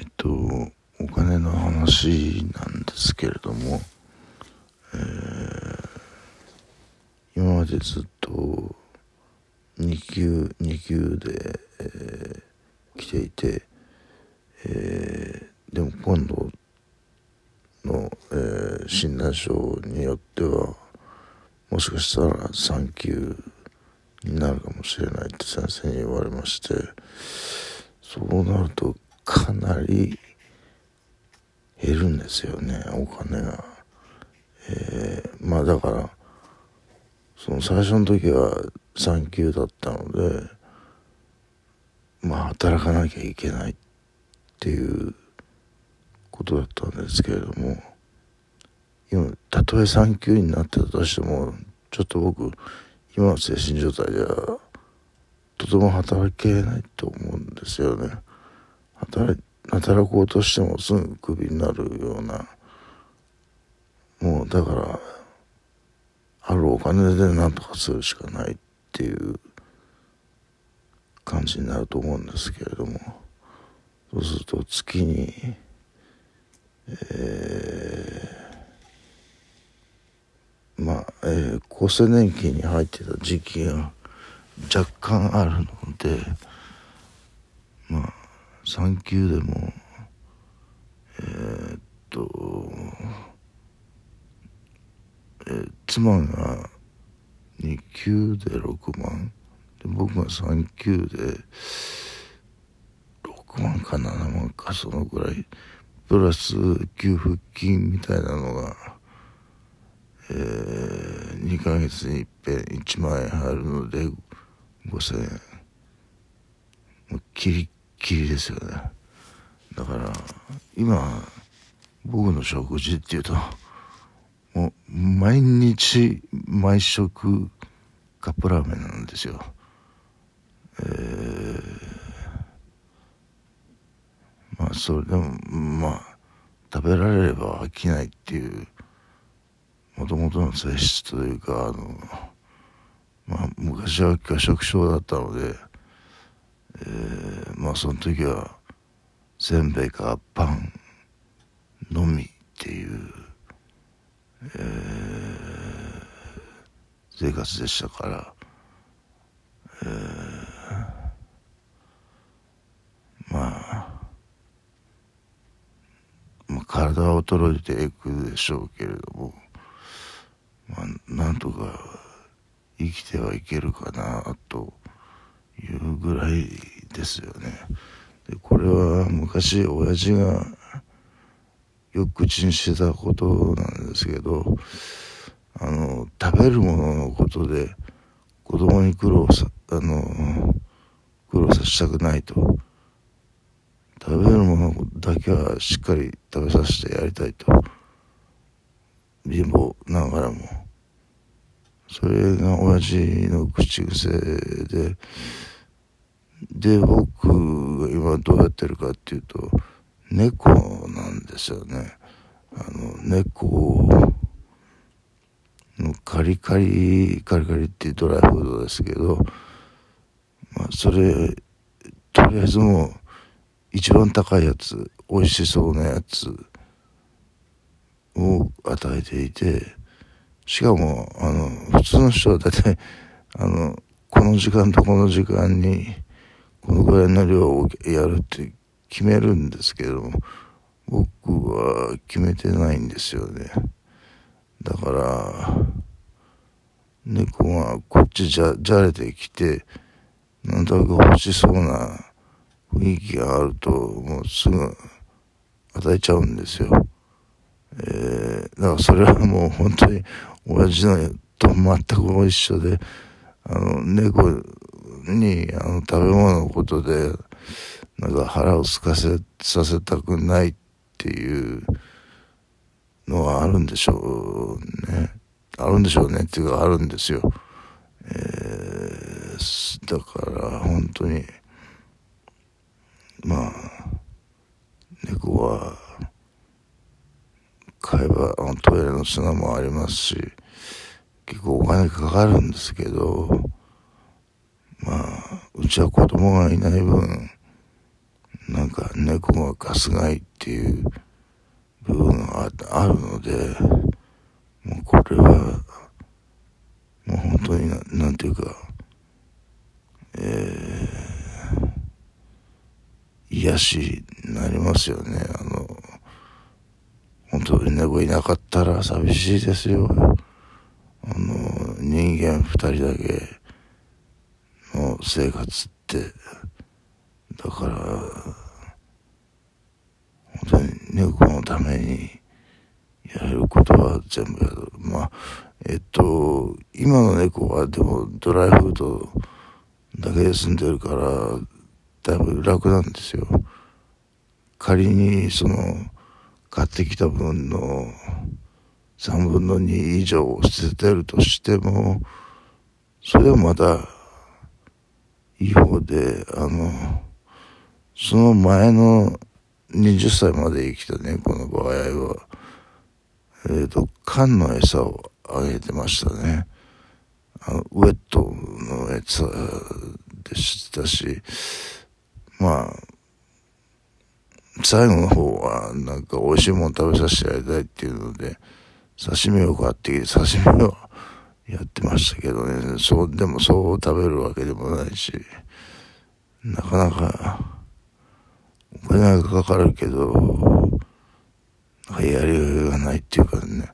えっと、お金の話なんですけれども、えー、今までずっと2級、2級で、えー、来ていて、えー、でも今度の、えー、診断書によっては、もしかしたら3級になるかもしれないって先生に言われまして、そうなるとかなり減るんですよねお金が。えー、まあだからその最初の時は産休だったのでまあ働かなきゃいけないっていうことだったんですけれども今たとえ産休になってたとしてもちょっと僕今の精神状態じゃとても働けないと思うんですよね。働働こうとしてもすぐクビになるような。もうだからあるお金で何とかするしかないっていう感じになると思うんですけれども。そうすると月にえー、まあ、えー、厚生年金に入ってた時期が若干あるのでまあ3級でもえー、っと、えー、妻が2級で6万で僕が3級で6万か7万かそのぐらい。プラス給付金みたいなのが、えー、2ヶ月にいっぺん1万円入るので5000円もうキリッキリですよね。だから今僕の食事っていうともう毎日毎食カップラーメンなんですよ。えー、まあそれでもまあ食べられれば飽きないっていうもともとの性質というかあのまあ昔は拒食症だったのでえー、まあその時はせんべいかパンのみっていう、えー、生活でしたから、えー、まあ、まあ、体は衰えていくでしょうけれども、まあ、なんとか生きてはいけるかなというぐらいですよね。でこれは昔親父がよく口にしてたことなんですけどあの食べるもののことで子供に苦労さあの苦労させたくないと。食べるものだけはしっかり食べさせてやりたいと。貧乏ながらも。それが親父の口癖でで、僕が今どうやってるかっていうと、猫なんですよね。あの、猫のカリカリ、カリカリっていうドライフードですけど、まあ、それ、とりあえずもう、一番高いやつ、美味しそうなやつを与えていて、しかも、あの、普通の人は大体、あの、この時間とこの時間に、このぐらいの量をやるって決めるんですけど、僕は決めてないんですよね。だから、猫がこっちじゃ、じゃれてきて、なんとなく欲しそうな雰囲気があると、もうすぐ与えちゃうんですよ。えー、だからそれはもう本当に親父のと全く一緒で、あの、猫にあの食べ物のことでなんか腹をすかせさせたくないっていうのはあるんでしょうね。あるんでしょうねっていうかあるんですよ、えー、だから本当にまあ猫は買えばトイレの砂もありますし結構お金かかるんですけどまあ、うちは子供がいない分、なんか猫がガス害っていう部分があるので、もうこれは、もう本当にな、なんていうか、えー、癒しになりますよね。あの、本当に猫いなかったら寂しいですよ。あの、人間二人だけ生活って、だから、本当に猫のためにやれることは全部やる。まあ、えっと、今の猫はでもドライフードだけで住んでるから、だいぶ楽なんですよ。仮にその、買ってきた分の3分の2以上を捨ててるとしても、それはまだいい方で、あの、その前の20歳まで生きた猫の場合は、えっ、ー、と、缶の餌をあげてましたね。あの、ウェットの餌でしたし、まあ、最後の方は、なんか美味しいもの食べさせてやりたいっていうので、刺身を買ってきて、刺身をやってましたけどね、そう、でもそう食べるわけでもないし、なかなか、お金がかかるけど、なんかやりがいがないっていうかね、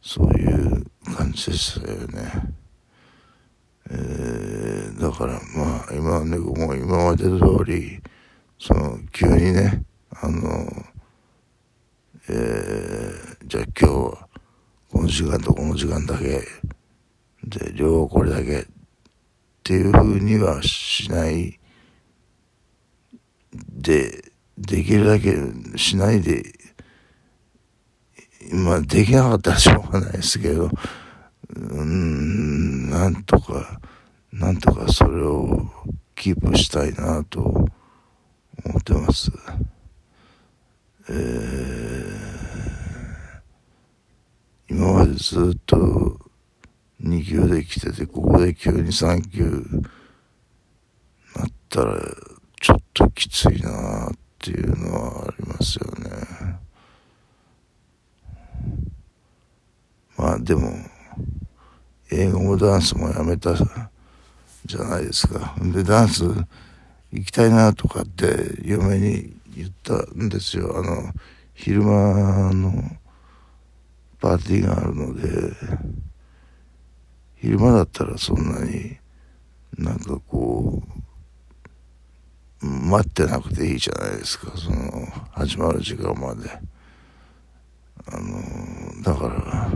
そういう感じでしたよね。えー、だからまあ、今は猫も今まで通り、その、急にね、あの、えー、じゃあ今日は、この時間とこの時間だけ、で、両方これだけっていうふうにはしないで、できるだけしないで、まあできなかったらしょうがないですけど、うん、なんとか、なんとかそれをキープしたいなと思ってます。えー、今までずっと2級で来てて、ここで急に3級なったら、ちょっときついなっていうのはありますよね。まあでも、英語もダンスもやめたじゃないですか。で、ダンス行きたいなとかって嫁に言ったんですよ。あの、昼間のパーティーがあるので、昼間だったらそんなになんかこう、待ってなくていいじゃないですか。その、始まる時間まで。あの、だから、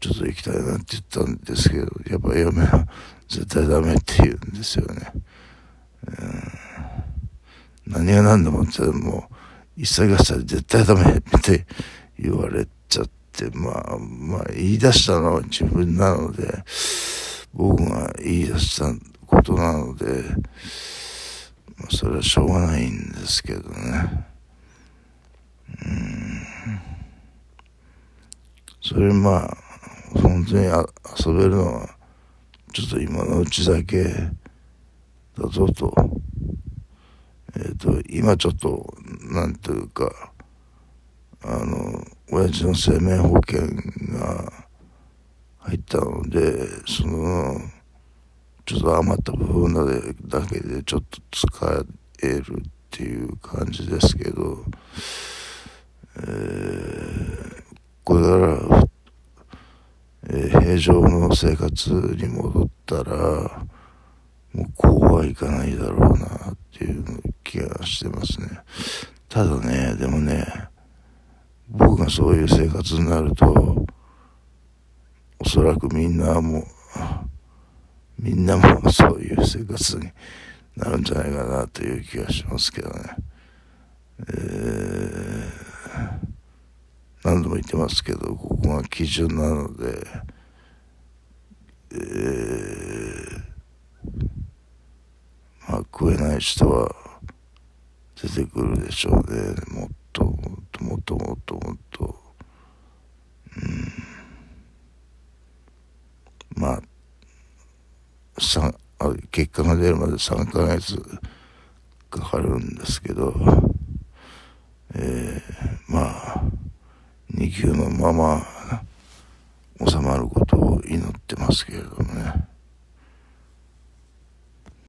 ちょっと行きたいなって言ったんですけど、やっぱ嫁は 絶対ダメって言うんですよね。何が何でもってもう、一切合切絶対ダメって言われちゃって、まあ、まあ言い出したのは自分なので、僕が言い出したことなので、まあ、それはしょうがないんですけどね。うん。それまあ、本当にあ遊べるのは、ちょっと今のうちだけだぞとえっ、ー、と、今ちょっと、なんていうか、あの、親父の生命保険が入ったので、その、ちょっと余った部分だけでちょっと使えるっていう感じですけど、えー、これから、えー、平常の生活に戻ったら、もうこうはいかないだろうなっていう気がしてますね。ただね、でもね、僕がそういう生活になると、おそらくみんなも、みんなもそういう生活になるんじゃないかなという気がしますけどね。えー、何度も言ってますけど、ここが基準なので、えーまあ、食えない人は出てくるでしょうね。もっと、もっと、もっと、もっと、もっと。うん。まあ、結果が出るまで3ヶ月かかかるんですけど、えー、まあ、2級のまま収まることを祈ってますけれどもね。